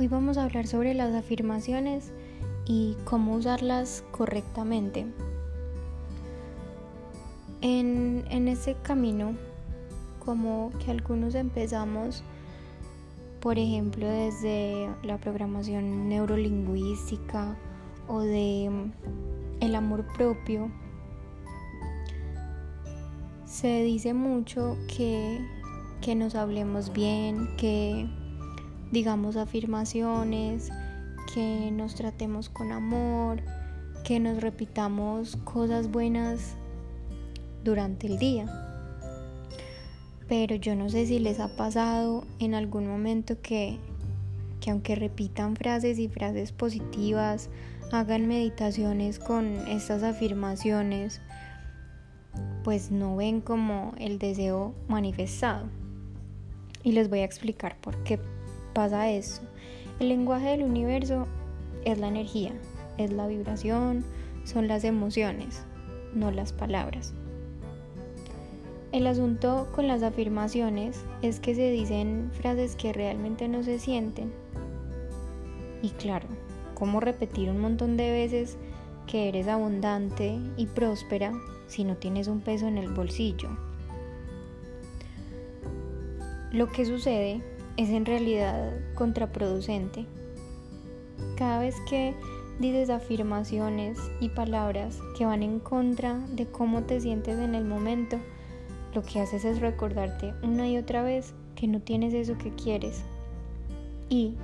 Hoy vamos a hablar sobre las afirmaciones y cómo usarlas correctamente. En, en ese camino, como que algunos empezamos, por ejemplo, desde la programación neurolingüística o de mm, el amor propio, se dice mucho que, que nos hablemos bien, que digamos afirmaciones, que nos tratemos con amor, que nos repitamos cosas buenas durante el día. Pero yo no sé si les ha pasado en algún momento que, que aunque repitan frases y frases positivas, hagan meditaciones con estas afirmaciones, pues no ven como el deseo manifestado. Y les voy a explicar por qué pasa eso. El lenguaje del universo es la energía, es la vibración, son las emociones, no las palabras. El asunto con las afirmaciones es que se dicen frases que realmente no se sienten. Y claro, ¿cómo repetir un montón de veces que eres abundante y próspera si no tienes un peso en el bolsillo? Lo que sucede es en realidad contraproducente. Cada vez que dices afirmaciones y palabras que van en contra de cómo te sientes en el momento, lo que haces es recordarte una y otra vez que no tienes eso que quieres. Y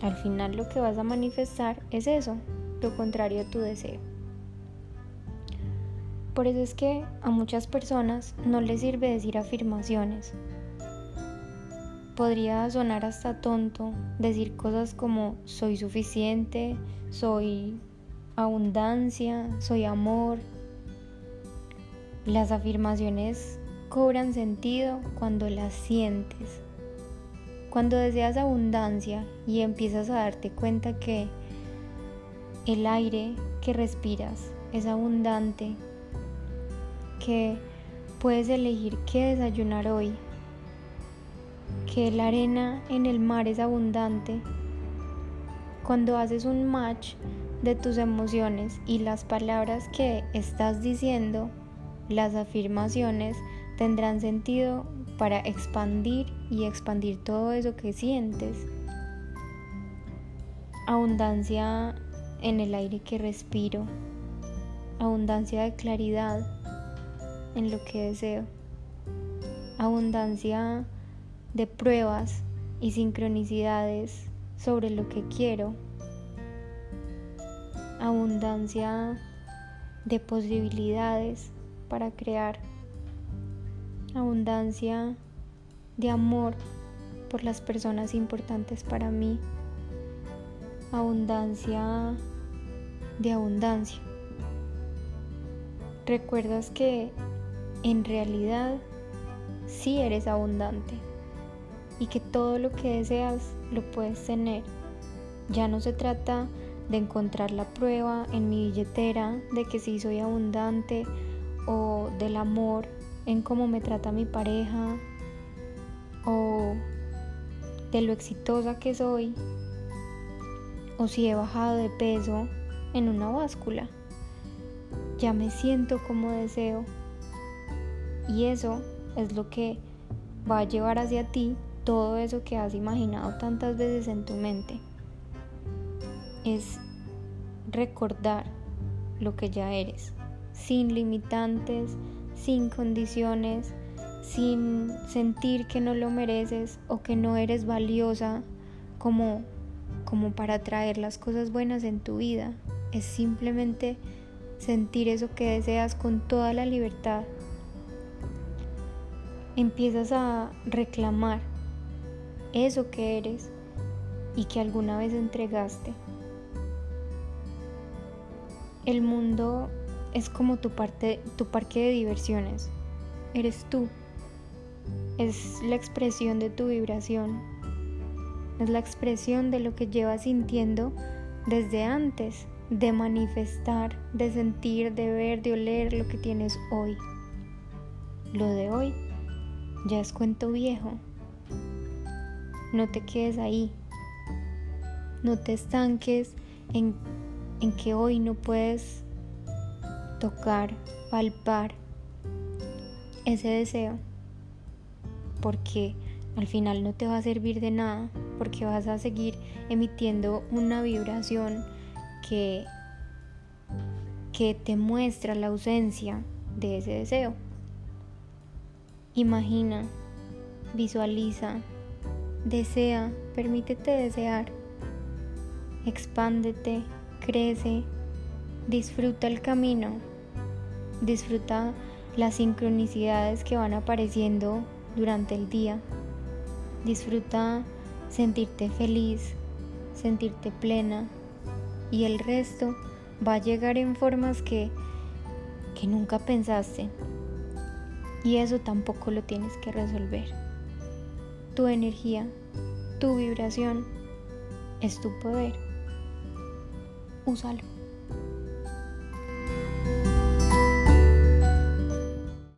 al final lo que vas a manifestar es eso, lo contrario a tu deseo. Por eso es que a muchas personas no les sirve decir afirmaciones, podría sonar hasta tonto decir cosas como soy suficiente, soy abundancia, soy amor. Las afirmaciones cobran sentido cuando las sientes. Cuando deseas abundancia y empiezas a darte cuenta que el aire que respiras es abundante, que puedes elegir qué desayunar hoy, que la arena en el mar es abundante, cuando haces un match de tus emociones y las palabras que estás diciendo, las afirmaciones tendrán sentido para expandir y expandir todo eso que sientes. Abundancia en el aire que respiro, abundancia de claridad en lo que deseo, abundancia de pruebas y sincronicidades sobre lo que quiero, abundancia de posibilidades para crear, abundancia de amor por las personas importantes para mí, abundancia de abundancia. Recuerdas que en realidad sí eres abundante y que todo lo que deseas lo puedes tener. Ya no se trata de encontrar la prueba en mi billetera de que sí soy abundante o del amor en cómo me trata mi pareja o de lo exitosa que soy o si he bajado de peso en una báscula. Ya me siento como deseo y eso es lo que va a llevar hacia ti todo eso que has imaginado tantas veces en tu mente. Es recordar lo que ya eres, sin limitantes, sin condiciones, sin sentir que no lo mereces o que no eres valiosa como, como para traer las cosas buenas en tu vida. Es simplemente sentir eso que deseas con toda la libertad. Empiezas a reclamar eso que eres y que alguna vez entregaste. El mundo es como tu, parte, tu parque de diversiones. Eres tú. Es la expresión de tu vibración. Es la expresión de lo que llevas sintiendo desde antes de manifestar, de sentir, de ver, de oler lo que tienes hoy. Lo de hoy ya es cuento viejo. No te quedes ahí. No te estanques en, en que hoy no puedes tocar, palpar ese deseo, porque al final no te va a servir de nada, porque vas a seguir emitiendo una vibración que, que te muestra la ausencia de ese deseo. Imagina, visualiza, desea, permítete desear, expándete, crece, disfruta el camino, disfruta las sincronicidades que van apareciendo durante el día, disfruta sentirte feliz, sentirte plena y el resto va a llegar en formas que, que nunca pensaste. Y eso tampoco lo tienes que resolver. Tu energía, tu vibración es tu poder. Úsalo.